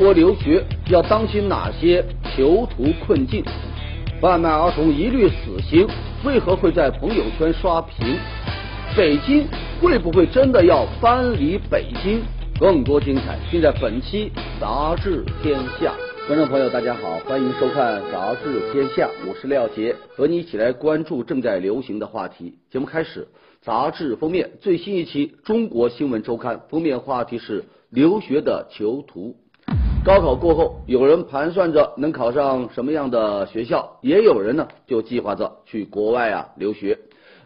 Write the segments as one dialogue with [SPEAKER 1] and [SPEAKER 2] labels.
[SPEAKER 1] 国留学要当心哪些囚徒困境？贩卖儿童一律死刑，为何会在朋友圈刷屏？北京会不会真的要搬离北京？更多精彩尽在本期《杂志天下》。观众朋友，大家好，欢迎收看《杂志天下》，我是廖杰，和你一起来关注正在流行的话题。节目开始，杂志封面最新一期《中国新闻周刊》封面话题是留学的囚徒。高考过后，有人盘算着能考上什么样的学校，也有人呢就计划着去国外啊留学。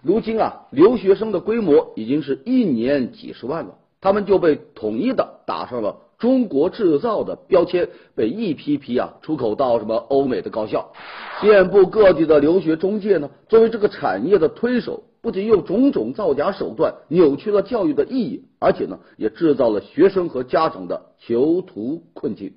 [SPEAKER 1] 如今啊，留学生的规模已经是一年几十万了，他们就被统一的打上了“中国制造”的标签，被一批批啊出口到什么欧美的高校。遍布各地的留学中介呢，作为这个产业的推手，不仅用种种造假手段扭曲了教育的意义，而且呢，也制造了学生和家长的囚徒困境。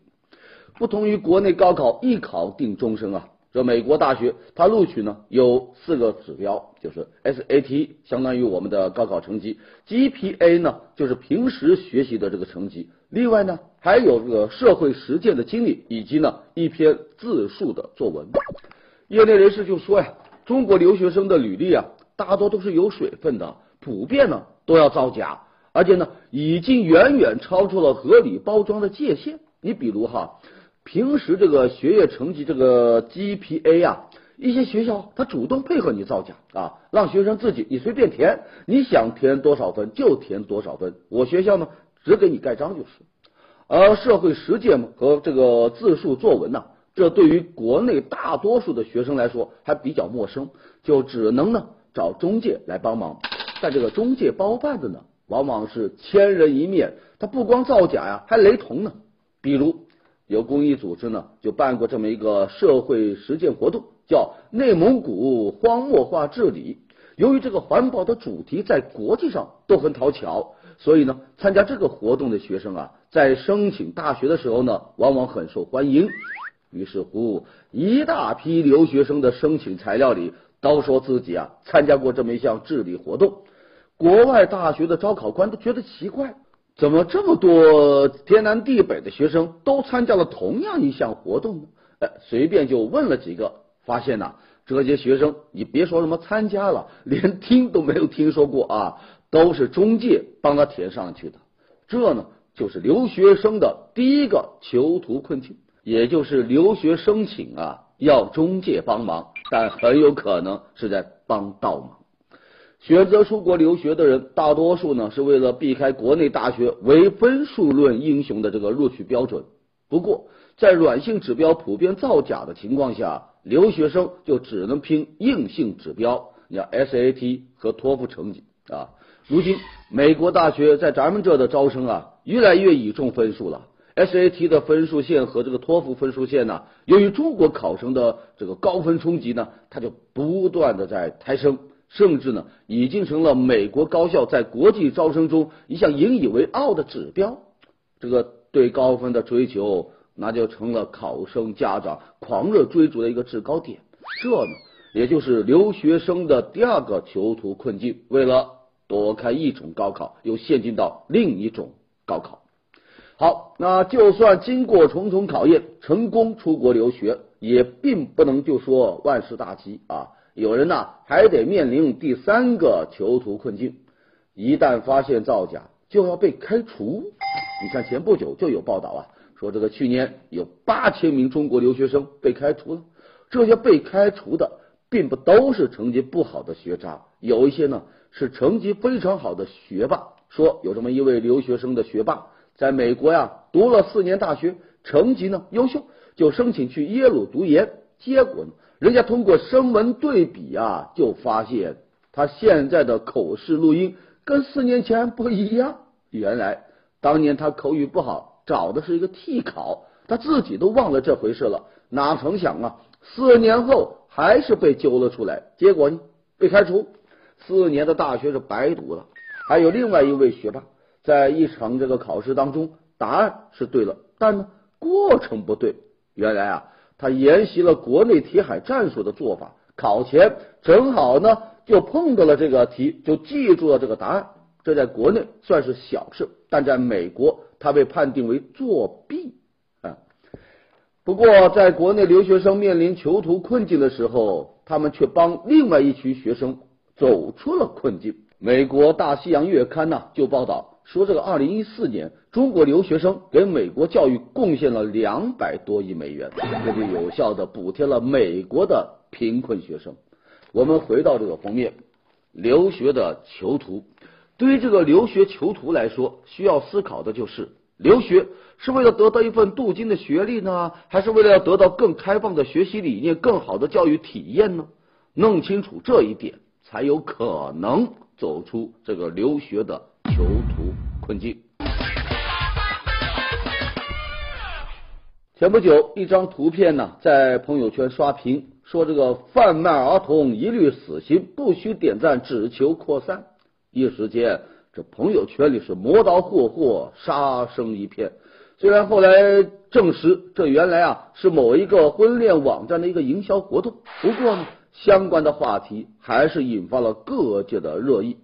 [SPEAKER 1] 不同于国内高考一考定终身啊。这美国大学，它录取呢有四个指标，就是 SAT 相当于我们的高考成绩，GPA 呢就是平时学习的这个成绩，另外呢还有这个社会实践的经历，以及呢一篇自述的作文。业内人士就说呀，中国留学生的履历啊，大多都是有水分的，普遍呢都要造假，而且呢已经远远超出了合理包装的界限。你比如哈。平时这个学业成绩这个 GPA 啊，一些学校他主动配合你造假啊，让学生自己你随便填，你想填多少分就填多少分，我学校呢只给你盖章就是。而社会实践和这个自述作文呢，这对于国内大多数的学生来说还比较陌生，就只能呢找中介来帮忙。但这个中介包办的呢，往往是千人一面，他不光造假呀，还雷同呢，比如。有公益组织呢，就办过这么一个社会实践活动，叫内蒙古荒漠化治理。由于这个环保的主题在国际上都很讨巧，所以呢，参加这个活动的学生啊，在申请大学的时候呢，往往很受欢迎。于是乎，一大批留学生的申请材料里都说自己啊参加过这么一项治理活动。国外大学的招考官都觉得奇怪。怎么这么多天南地北的学生都参加了同样一项活动呢？哎，随便就问了几个，发现呐，这些学生你别说什么参加了，连听都没有听说过啊，都是中介帮他填上去的。这呢，就是留学生的第一个囚徒困境，也就是留学申请啊要中介帮忙，但很有可能是在帮倒忙。选择出国留学的人，大多数呢是为了避开国内大学唯分数论英雄的这个录取标准。不过，在软性指标普遍造假的情况下，留学生就只能拼硬性指标，像 SAT 和托福成绩啊。如今，美国大学在咱们这的招生啊，越来越倚重分数了。SAT 的分数线和这个托福分数线呢，由于中国考生的这个高分冲击呢，它就不断的在抬升。甚至呢，已经成了美国高校在国际招生中一项引以为傲的指标。这个对高分的追求，那就成了考生家长狂热追逐的一个制高点。这呢，也就是留学生的第二个囚徒困境：为了躲开一种高考，又陷进到另一种高考。好，那就算经过重重考验，成功出国留学，也并不能就说万事大吉啊。有人呢，还得面临第三个囚徒困境，一旦发现造假，就要被开除。你看前不久就有报道啊，说这个去年有八千名中国留学生被开除了。这些被开除的，并不都是成绩不好的学渣，有一些呢是成绩非常好的学霸。说有这么一位留学生的学霸，在美国呀读了四年大学，成绩呢优秀，就申请去耶鲁读研，结果呢。人家通过声纹对比啊，就发现他现在的口试录音跟四年前不一样。原来当年他口语不好，找的是一个替考，他自己都忘了这回事了。哪曾想啊，四年后还是被揪了出来，结果呢被开除，四年的大学是白读了。还有另外一位学霸，在一场这个考试当中，答案是对了，但呢过程不对。原来啊。他沿袭了国内题海战术的做法，考前正好呢就碰到了这个题，就记住了这个答案。这在国内算是小事，但在美国他被判定为作弊啊！不过，在国内留学生面临囚徒困境的时候，他们却帮另外一群学生走出了困境。美国《大西洋月刊》呢就报道说，这个二零一四年，中国留学生给美国教育贡献了两百多亿美元，这就有效的补贴了美国的贫困学生。我们回到这个封面，留学的囚徒，对于这个留学囚徒来说，需要思考的就是。留学是为了得到一份镀金的学历呢，还是为了要得到更开放的学习理念、更好的教育体验呢？弄清楚这一点，才有可能走出这个留学的囚困境。前不久，一张图片呢在朋友圈刷屏，说这个贩卖儿童一律死刑，不需点赞，只求扩散。一时间。这朋友圈里是磨刀霍霍，杀声一片。虽然后来证实，这原来啊是某一个婚恋网站的一个营销活动，不过呢，相关的话题还是引发了各界的热议。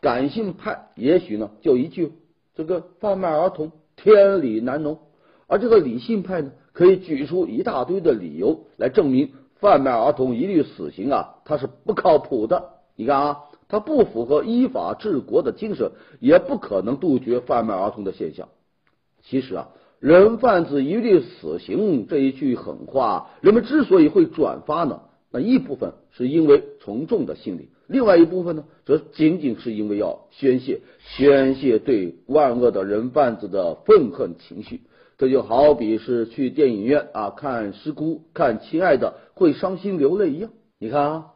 [SPEAKER 1] 感性派也许呢就一句这个贩卖儿童天理难容，而这个理性派呢可以举出一大堆的理由来证明贩卖儿童一律死刑啊，它是不靠谱的。你看啊。它不符合依法治国的精神，也不可能杜绝贩卖儿童的现象。其实啊，人贩子一律死刑这一句狠话，人们之所以会转发呢，那一部分是因为从众的心理，另外一部分呢，则仅仅是因为要宣泄宣泄对万恶的人贩子的愤恨情绪。这就好比是去电影院啊看《失孤》看《亲爱的》会伤心流泪一样。你看啊。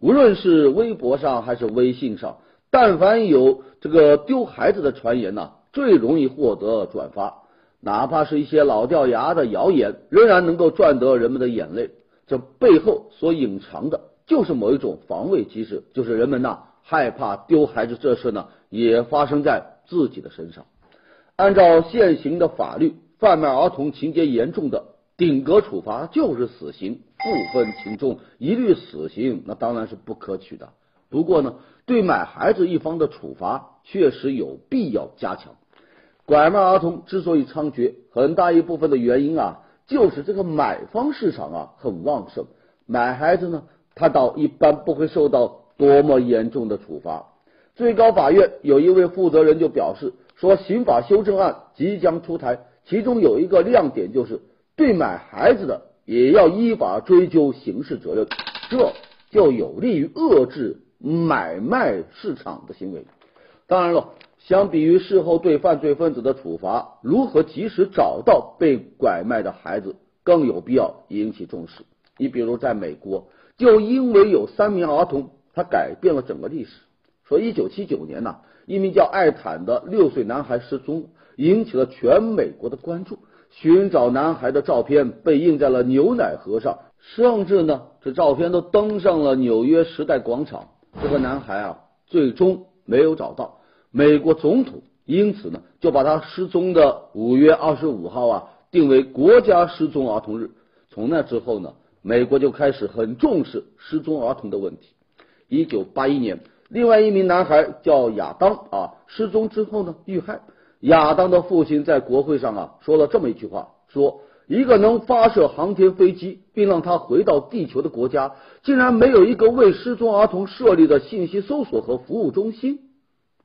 [SPEAKER 1] 无论是微博上还是微信上，但凡有这个丢孩子的传言呢，最容易获得转发。哪怕是一些老掉牙的谣言，仍然能够赚得人们的眼泪。这背后所隐藏的，就是某一种防卫机制，就是人们呐害怕丢孩子这事呢也发生在自己的身上。按照现行的法律，贩卖儿童情节严重的。顶格处罚就是死刑，不分轻重，一律死刑，那当然是不可取的。不过呢，对买孩子一方的处罚确实有必要加强。拐卖儿童之所以猖獗，很大一部分的原因啊，就是这个买方市场啊很旺盛，买孩子呢，他倒一般不会受到多么严重的处罚。最高法院有一位负责人就表示说，刑法修正案即将出台，其中有一个亮点就是。对买孩子的也要依法追究刑事责任，这就有利于遏制买卖市场的行为。当然了，相比于事后对犯罪分子的处罚，如何及时找到被拐卖的孩子更有必要引起重视。你比如在美国，就因为有三名儿童，他改变了整个历史。说一九七九年呐，一名叫艾坦的六岁男孩失踪，引起了全美国的关注。寻找男孩的照片被印在了牛奶盒上，甚至呢，这照片都登上了纽约时代广场。这个男孩啊，最终没有找到。美国总统因此呢，就把他失踪的五月二十五号啊，定为国家失踪儿童日。从那之后呢，美国就开始很重视失踪儿童的问题。一九八一年，另外一名男孩叫亚当啊，失踪之后呢，遇害。亚当的父亲在国会上啊说了这么一句话：说一个能发射航天飞机并让他回到地球的国家，竟然没有一个为失踪儿童设立的信息搜索和服务中心。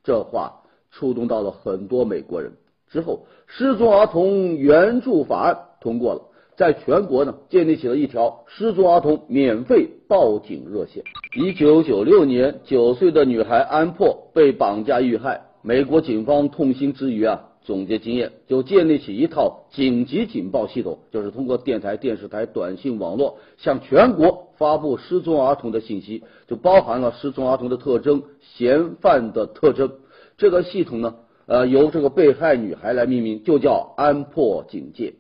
[SPEAKER 1] 这话触动到了很多美国人。之后，失踪儿童援助法案通过了，在全国呢建立起了一条失踪儿童免费报警热线。一九九六年，九岁的女孩安珀被绑架遇害。美国警方痛心之余啊，总结经验，就建立起一套紧急警报系统，就是通过电台、电视台、短信网络向全国发布失踪儿童的信息，就包含了失踪儿童的特征、嫌犯的特征。这个系统呢，呃，由这个被害女孩来命名，就叫安珀警戒。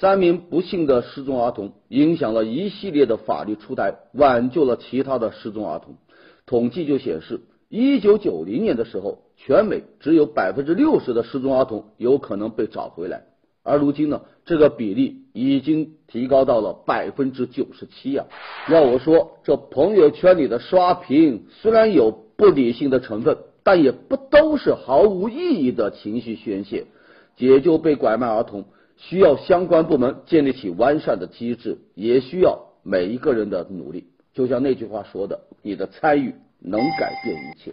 [SPEAKER 1] 三名不幸的失踪儿童影响了一系列的法律出台，挽救了其他的失踪儿童。统计就显示，一九九零年的时候。全美只有百分之六十的失踪儿童有可能被找回来，而如今呢，这个比例已经提高到了百分之九十七呀。要我说，这朋友圈里的刷屏虽然有不理性的成分，但也不都是毫无意义的情绪宣泄。解救被拐卖儿童，需要相关部门建立起完善的机制，也需要每一个人的努力。就像那句话说的：“你的参与能改变一切。”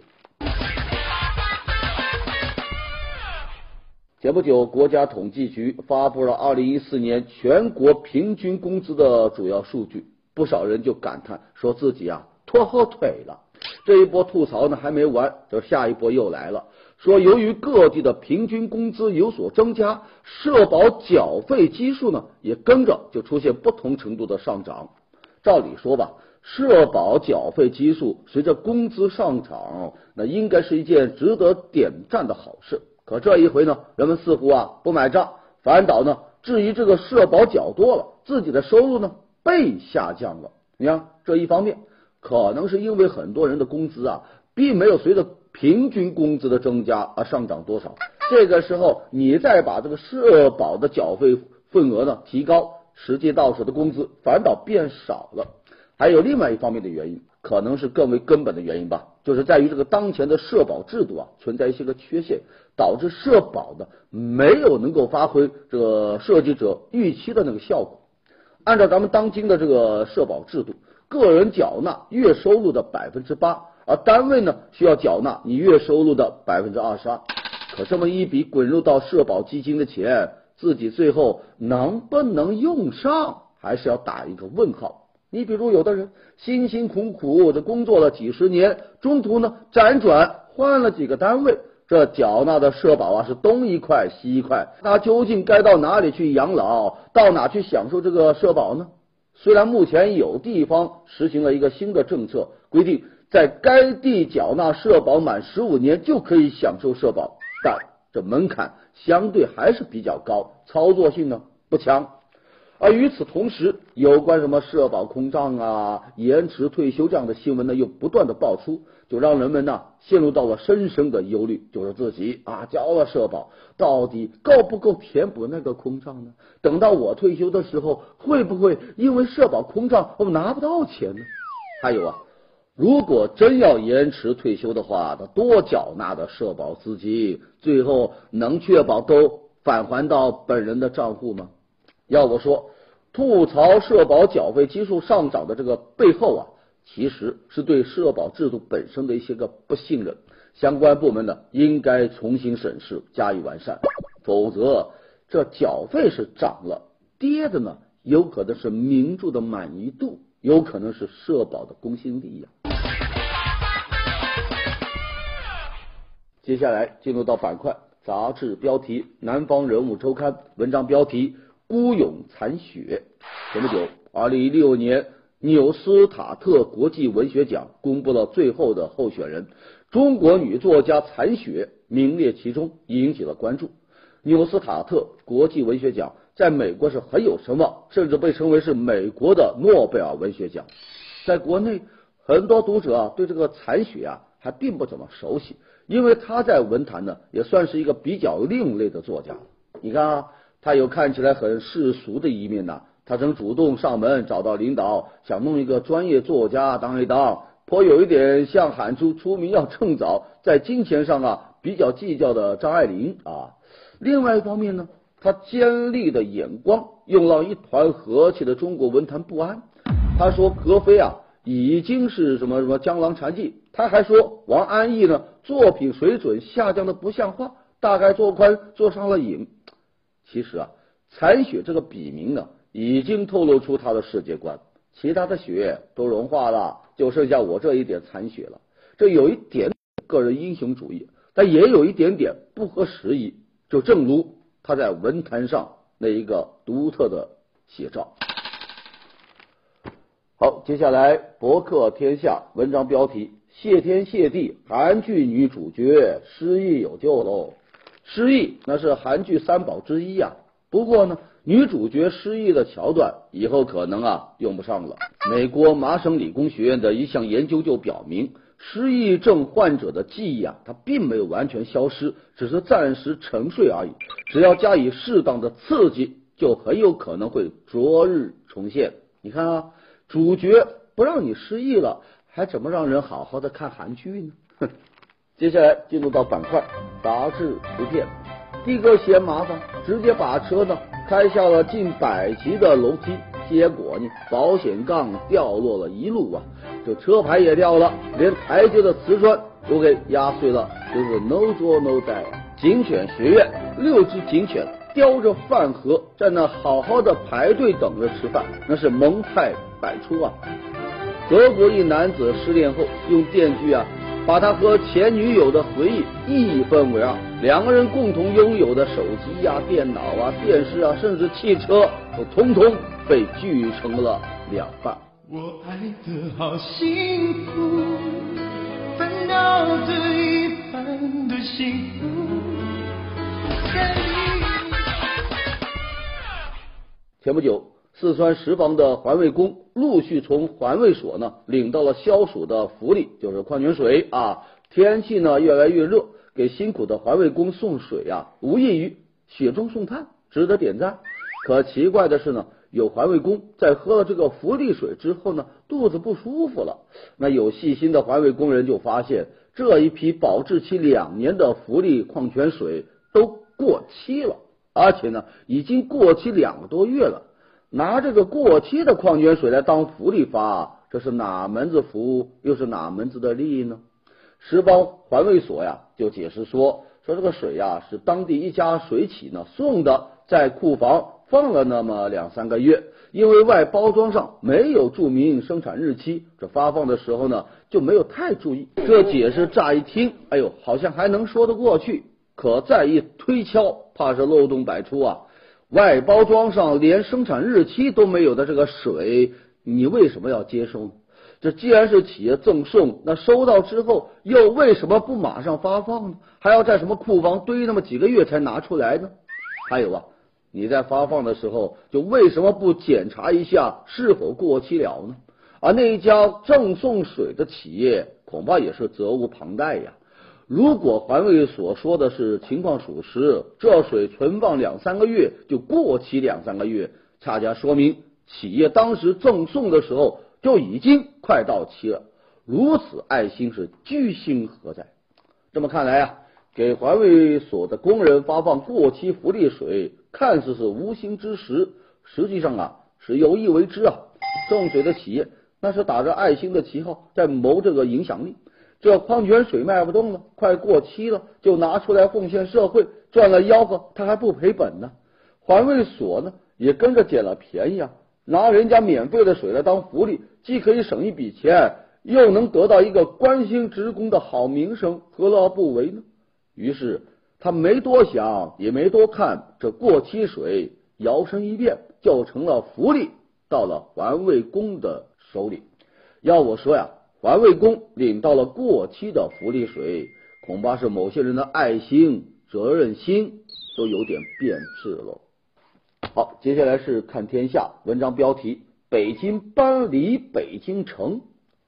[SPEAKER 1] 前不久，国家统计局发布了二零一四年全国平均工资的主要数据，不少人就感叹说自己啊拖后腿了。这一波吐槽呢还没完，这下一波又来了，说由于各地的平均工资有所增加，社保缴费基数呢也跟着就出现不同程度的上涨。照理说吧，社保缴费基数随着工资上涨，那应该是一件值得点赞的好事。可这一回呢，人们似乎啊不买账，反倒呢质疑这个社保缴多了，自己的收入呢被下降了。你看这一方面，可能是因为很多人的工资啊并没有随着平均工资的增加而上涨多少。这个时候你再把这个社保的缴费份额呢提高，实际到手的工资反倒变少了。还有另外一方面的原因，可能是更为根本的原因吧，就是在于这个当前的社保制度啊存在一些个缺陷。导致社保的没有能够发挥这个设计者预期的那个效果。按照咱们当今的这个社保制度，个人缴纳月收入的百分之八，而单位呢需要缴纳你月收入的百分之二十二。可这么一笔滚入到社保基金的钱，自己最后能不能用上，还是要打一个问号。你比如有的人辛辛苦苦的工作了几十年，中途呢辗转换了几个单位。这缴纳的社保啊是东一块西一块，那究竟该到哪里去养老，到哪去享受这个社保呢？虽然目前有地方实行了一个新的政策，规定在该地缴纳社保满十五年就可以享受社保，但这门槛相对还是比较高，操作性呢不强。而与此同时，有关什么社保空账啊、延迟退休这样的新闻呢，又不断的爆出，就让人们呢陷入到了深深的忧虑，就是自己啊交了社保，到底够不够填补那个空账呢？等到我退休的时候，会不会因为社保空账我拿不到钱呢？还有啊，如果真要延迟退休的话，他多缴纳的社保资金，最后能确保都返还到本人的账户吗？要我说，吐槽社保缴费基数上涨的这个背后啊，其实是对社保制度本身的一些个不信任。相关部门呢，应该重新审视，加以完善。否则，这缴费是涨了，跌的呢，有可能是民众的满意度，有可能是社保的公信力呀。接下来进入到板块，杂志标题：《南方人物周刊》文章标题。孤勇残雪。前不久，二零一六年纽斯塔特国际文学奖公布了最后的候选人，中国女作家残雪名列其中，引起了关注。纽斯塔特国际文学奖在美国是很有声望，甚至被称为是美国的诺贝尔文学奖。在国内，很多读者啊对这个残雪啊还并不怎么熟悉，因为他在文坛呢也算是一个比较另类的作家。你看啊。他有看起来很世俗的一面呐，他曾主动上门找到领导，想弄一个专业作家当一当，颇有一点像喊出出名要趁早，在金钱上啊比较计较的张爱玲啊。另外一方面呢，他尖利的眼光又让一团和气的中国文坛不安。他说格非啊已经是什么什么江郎才尽，他还说王安忆呢作品水准下降的不像话，大概做官做上了瘾。其实啊，残雪这个笔名呢，已经透露出他的世界观。其他的雪都融化了，就剩下我这一点残雪了。这有一点个人英雄主义，但也有一点点不合时宜。就正如他在文坛上那一个独特的写照。好，接下来博客天下文章标题：谢天谢地，韩剧女主角失忆有救喽。失忆那是韩剧三宝之一呀，不过呢，女主角失忆的桥段以后可能啊用不上了。美国麻省理工学院的一项研究就表明，失忆症患者的记忆啊，它并没有完全消失，只是暂时沉睡而已。只要加以适当的刺激，就很有可能会昨日重现。你看啊，主角不让你失忆了，还怎么让人好好的看韩剧呢？哼。接下来进入到板块，杂志图片。的哥嫌麻烦，直接把车呢开下了近百级的楼梯，结果呢保险杠掉落了一路啊，这车牌也掉了，连台阶的瓷砖都给压碎了，就是 no 做 no die。警犬学院六只警犬叼着饭盒在那好好的排队等着吃饭，那是萌态百出啊。德国一男子失恋后用电锯啊。把他和前女友的回忆一分为二，两个人共同拥有的手机呀、电脑啊、电视啊，甚至汽车，都通通被锯成了两半。
[SPEAKER 2] 我爱的好幸福，烦恼的一半的幸福。
[SPEAKER 1] 前不久，四川什邡的环卫工。陆续从环卫所呢领到了消暑的福利，就是矿泉水啊。天气呢越来越热，给辛苦的环卫工送水啊，无异于雪中送炭，值得点赞。可奇怪的是呢，有环卫工在喝了这个福利水之后呢，肚子不舒服了。那有细心的环卫工人就发现，这一批保质期两年的福利矿泉水都过期了，而且呢，已经过期两个多月了。拿这个过期的矿泉水来当福利发，这是哪门子福，又是哪门子的利益呢？石包环卫所呀就解释说，说这个水呀是当地一家水企呢送的，在库房放了那么两三个月，因为外包装上没有注明生产日期，这发放的时候呢就没有太注意。这解释乍一听，哎呦，好像还能说得过去，可再一推敲，怕是漏洞百出啊。外包装上连生产日期都没有的这个水，你为什么要接收？这既然是企业赠送，那收到之后又为什么不马上发放呢？还要在什么库房堆那么几个月才拿出来呢？还有啊，你在发放的时候就为什么不检查一下是否过期了呢？而那一家赠送水的企业恐怕也是责无旁贷呀。如果环卫所说的是情况属实，这水存放两三个月就过期两三个月，恰恰说明企业当时赠送的时候就已经快到期了。如此爱心是居心何在？这么看来啊，给环卫所的工人发放过期福利水，看似是无心之失，实际上啊是有意为之啊。送水的企业那是打着爱心的旗号在谋这个影响力。这矿泉水卖不动了，快过期了，就拿出来奉献社会，赚了吆喝，他还不赔本呢。环卫所呢也跟着捡了便宜啊，拿人家免费的水来当福利，既可以省一笔钱，又能得到一个关心职工的好名声，何乐而不为呢？于是他没多想，也没多看，这过期水摇身一变就成了福利，到了环卫工的手里。要我说呀。环卫工领到了过期的福利水，恐怕是某些人的爱心、责任心都有点变质了。好，接下来是看天下文章标题：北京搬离北京城。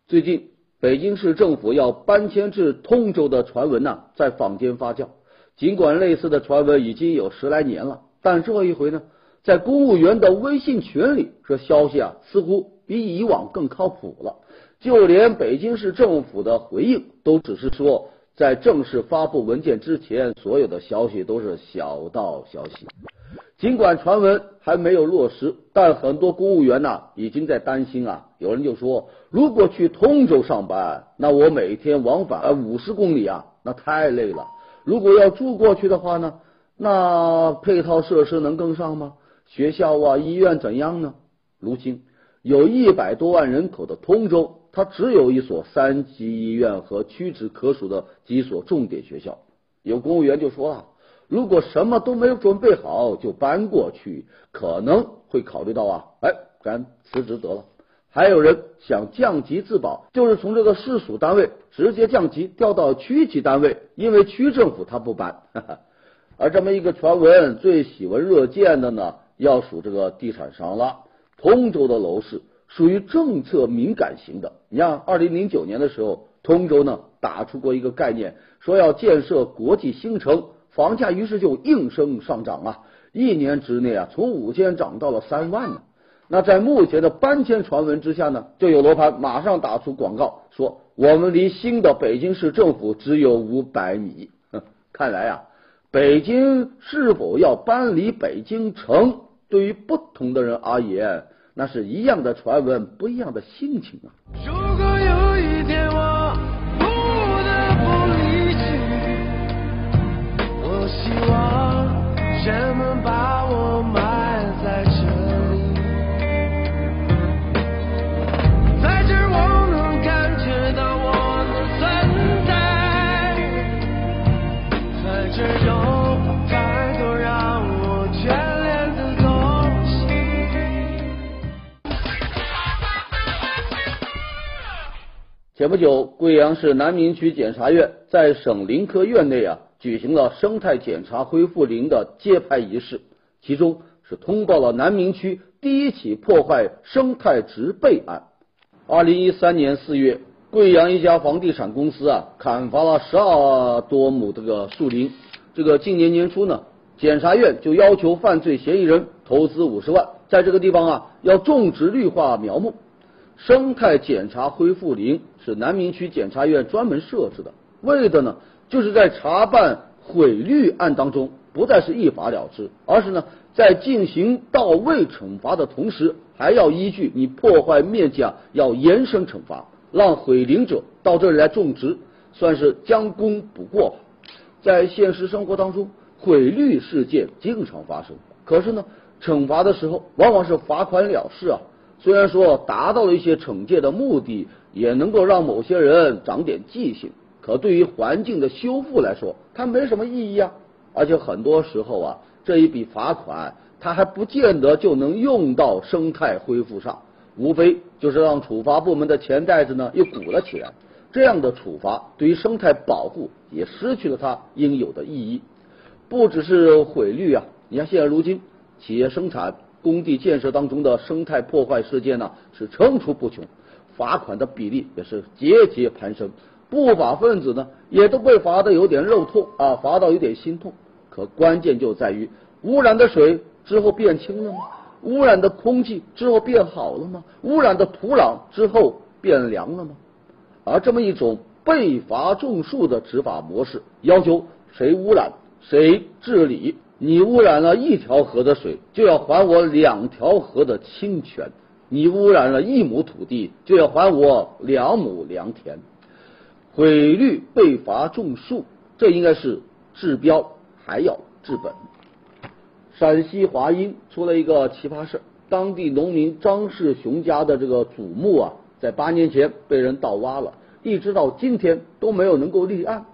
[SPEAKER 1] 最近，北京市政府要搬迁至通州的传闻呢，在坊间发酵。尽管类似的传闻已经有十来年了，但这一回呢，在公务员的微信群里，这消息啊，似乎比以往更靠谱了。就连北京市政府的回应都只是说，在正式发布文件之前，所有的消息都是小道消息。尽管传闻还没有落实，但很多公务员呐已经在担心啊。有人就说，如果去通州上班，那我每天往返五十公里啊，那太累了。如果要住过去的话呢，那配套设施能跟上吗？学校啊、医院怎样呢？如今有一百多万人口的通州。它只有一所三级医院和屈指可数的几所重点学校。有公务员就说了，如果什么都没有准备好就搬过去，可能会考虑到啊，哎，咱辞职得了。还有人想降级自保，就是从这个市属单位直接降级调到区级单位，因为区政府他不搬。而这么一个传闻最喜闻乐见的呢，要数这个地产商了，通州的楼市。属于政策敏感型的。你像二零零九年的时候，通州呢打出过一个概念，说要建设国际新城，房价于是就应声上涨啊，一年之内啊从五千涨到了三万呢。那在目前的搬迁传闻之下呢，就有楼盘马上打出广告，说我们离新的北京市政府只有五百米。看来啊，北京是否要搬离北京城，对于不同的人而言，那是一样的传闻，不一样的心情啊。前不久，贵阳市南明区检察院在省林科院内啊举行了生态检查恢复林的揭牌仪式，其中是通报了南明区第一起破坏生态植被案。二零一三年四月，贵阳一家房地产公司啊砍伐了十二多亩这个树林。这个今年年初呢，检察院就要求犯罪嫌疑人投资五十万，在这个地方啊要种植绿化苗木。生态检查恢复林是南明区检察院专门设置的，为的呢，就是在查办毁绿案当中，不再是一罚了之，而是呢，在进行到位惩罚的同时，还要依据你破坏面积啊，要延伸惩罚，让毁林者到这里来种植，算是将功补过。在现实生活当中，毁绿事件经常发生，可是呢，惩罚的时候往往是罚款了事啊。虽然说达到了一些惩戒的目的，也能够让某些人长点记性，可对于环境的修复来说，它没什么意义啊。而且很多时候啊，这一笔罚款，它还不见得就能用到生态恢复上，无非就是让处罚部门的钱袋子呢又鼓了起来。这样的处罚对于生态保护也失去了它应有的意义。不只是毁绿啊，你看现在如今企业生产。工地建设当中的生态破坏事件呢是层出不穷，罚款的比例也是节节攀升，不法分子呢也都被罚的有点肉痛啊，罚到有点心痛。可关键就在于污染的水之后变清了吗？污染的空气之后变好了吗？污染的土壤之后变凉了吗？而这么一种被罚种树的执法模式，要求谁污染谁治理。你污染了一条河的水，就要还我两条河的清泉；你污染了一亩土地，就要还我两亩良田。毁绿被罚种树，这应该是治标还要治本。陕西华阴出了一个奇葩事当地农民张世雄家的这个祖墓啊，在八年前被人盗挖了，一直到今天都没有能够立案，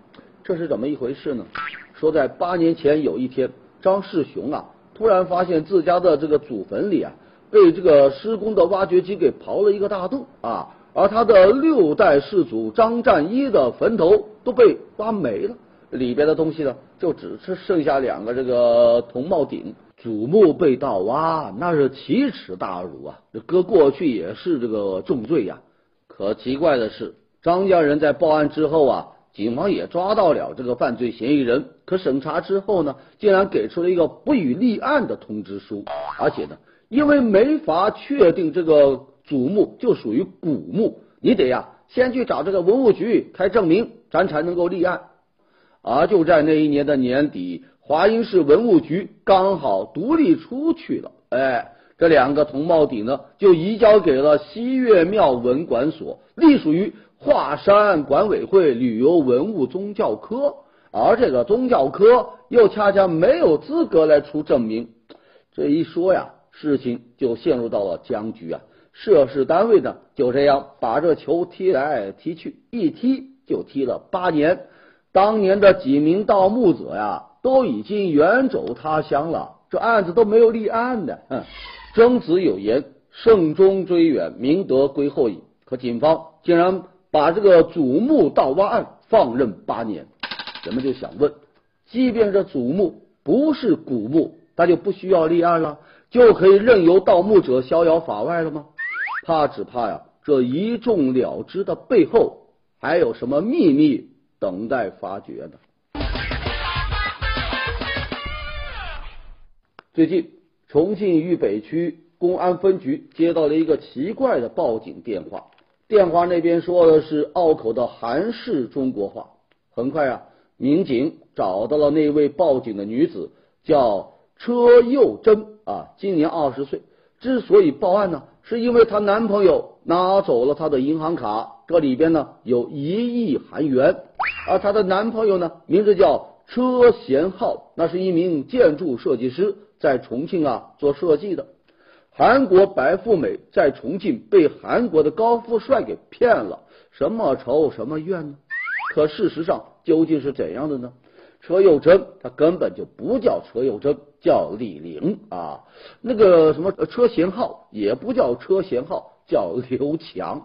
[SPEAKER 1] 这是怎么一回事呢？说在八年前有一天。张世雄啊，突然发现自家的这个祖坟里啊，被这个施工的挖掘机给刨了一个大洞啊，而他的六代世祖张占一的坟头都被挖没了，里边的东西呢，就只是剩下两个这个铜帽顶。祖墓被盗挖，那是奇耻大辱啊！这搁过去也是这个重罪呀。可奇怪的是，张家人在报案之后啊。警方也抓到了这个犯罪嫌疑人，可审查之后呢，竟然给出了一个不予立案的通知书，而且呢，因为没法确定这个祖墓就属于古墓，你得呀先去找这个文物局开证明，咱才能够立案。而就在那一年的年底，华阴市文物局刚好独立出去了，哎，这两个铜帽底呢，就移交给了西岳庙文管所，隶属于。华山管委会旅游文物宗教科，而这个宗教科又恰恰没有资格来出证明。这一说呀，事情就陷入到了僵局啊！涉事单位呢，就这样把这球踢来踢去，一踢就踢了八年。当年的几名盗墓者呀，都已经远走他乡了，这案子都没有立案的。嗯，曾子有言：“慎终追远，明德归后矣。”可警方竟然。把这个祖墓盗挖案放任八年，人们就想问：即便这祖墓不是古墓，那就不需要立案了，就可以任由盗墓者逍遥法外了吗？怕只怕呀，这一众了之的背后还有什么秘密等待发掘呢？最近，重庆渝北区公安分局接到了一个奇怪的报警电话。电话那边说的是拗口的韩式中国话。很快啊，民警找到了那位报警的女子，叫车幼珍啊，今年二十岁。之所以报案呢，是因为她男朋友拿走了她的银行卡，这里边呢有一亿韩元。而她的男朋友呢，名字叫车贤浩，那是一名建筑设计师，在重庆啊做设计的。韩国白富美在重庆被韩国的高富帅给骗了，什么仇什么怨呢？可事实上究竟是怎样的呢？车又珍他根本就不叫车又珍，叫李玲啊。那个什么车贤浩也不叫车贤浩，叫刘强。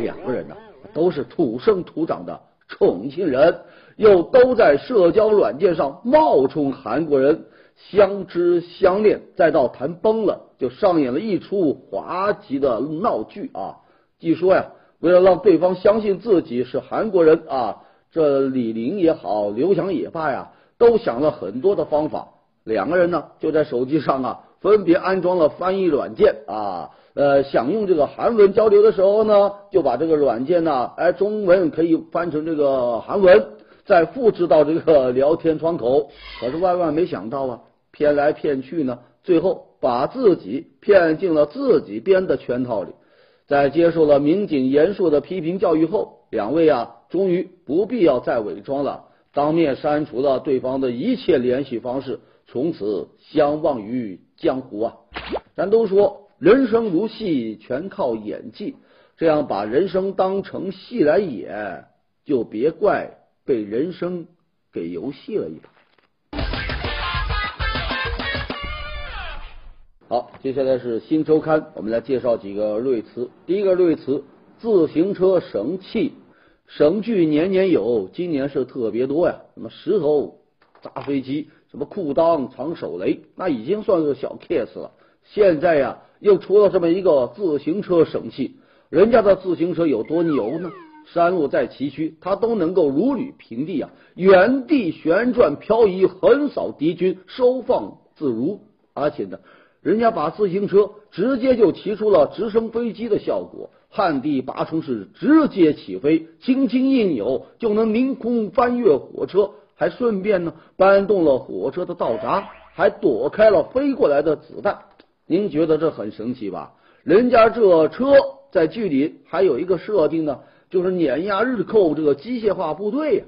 [SPEAKER 1] 两个人呢都是土生土长的重庆人，又都在社交软件上冒充韩国人。相知相恋，再到谈崩了，就上演了一出滑稽的闹剧啊！据说呀，为了让对方相信自己是韩国人啊，这李玲也好，刘翔也罢呀，都想了很多的方法。两个人呢，就在手机上啊，分别安装了翻译软件啊，呃，想用这个韩文交流的时候呢，就把这个软件呢，哎，中文可以翻成这个韩文，再复制到这个聊天窗口。可是万万没想到啊！骗来骗去呢，最后把自己骗进了自己编的圈套里。在接受了民警严肃的批评教育后，两位啊，终于不必要再伪装了，当面删除了对方的一切联系方式，从此相忘于江湖啊！咱都说人生如戏，全靠演技，这样把人生当成戏来演，就别怪被人生给游戏了一把。好，接下来是新周刊，我们来介绍几个瑞词。第一个瑞词，自行车神器，神剧年年有，今年是特别多呀。什么石头砸飞机，什么裤裆藏手雷，那已经算是小 case 了。现在呀，又出了这么一个自行车神器，人家的自行车有多牛呢？山路再崎岖，它都能够如履平地啊，原地旋转漂移，横扫敌军，收放自如，而且呢。人家把自行车直接就骑出了直升飞机的效果，旱地拔冲是直接起飞，轻轻一扭就能凌空翻越火车，还顺便呢搬动了火车的道闸，还躲开了飞过来的子弹。您觉得这很神奇吧？人家这车在剧里还有一个设定呢，就是碾压日寇这个机械化部队呀。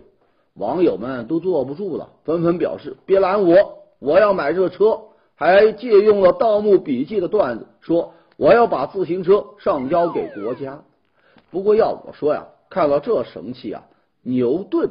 [SPEAKER 1] 网友们都坐不住了，纷纷表示：别拦我，我要买这车。还借用了《盗墓笔记》的段子，说我要把自行车上交给国家。不过要我说呀，看到这神器啊，牛顿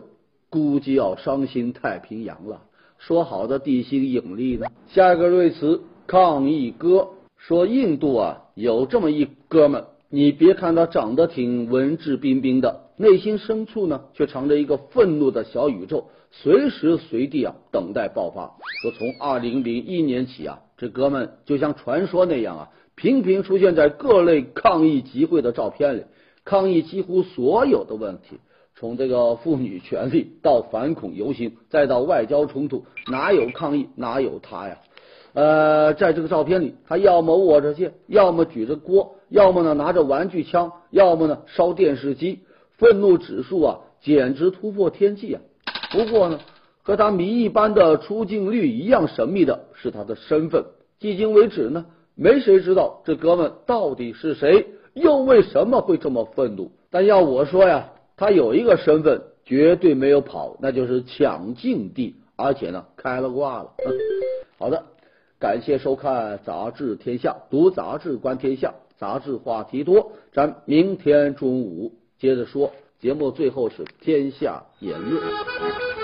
[SPEAKER 1] 估计要伤心太平洋了。说好的地心引力呢？下一个瑞词抗议歌，说印度啊有这么一哥们，你别看他长得挺文质彬彬的，内心深处呢却藏着一个愤怒的小宇宙。随时随地啊，等待爆发。说从二零零一年起啊，这哥们就像传说那样啊，频频出现在各类抗议集会的照片里，抗议几乎所有的问题，从这个妇女权利到反恐游行，再到外交冲突，哪有抗议哪有他呀？呃，在这个照片里，他要么握着剑，要么举着锅，要么呢拿着玩具枪，要么呢烧电视机，愤怒指数啊，简直突破天际啊！不过呢，和他谜一般的出镜率一样神秘的是他的身份。迄今为止呢，没谁知道这哥们到底是谁，又为什么会这么愤怒。但要我说呀，他有一个身份绝对没有跑，那就是抢境地，而且呢开了挂了。好的，感谢收看《杂志天下》，读杂志观天下，杂志话题多，咱明天中午接着说。节目最后是天下言论。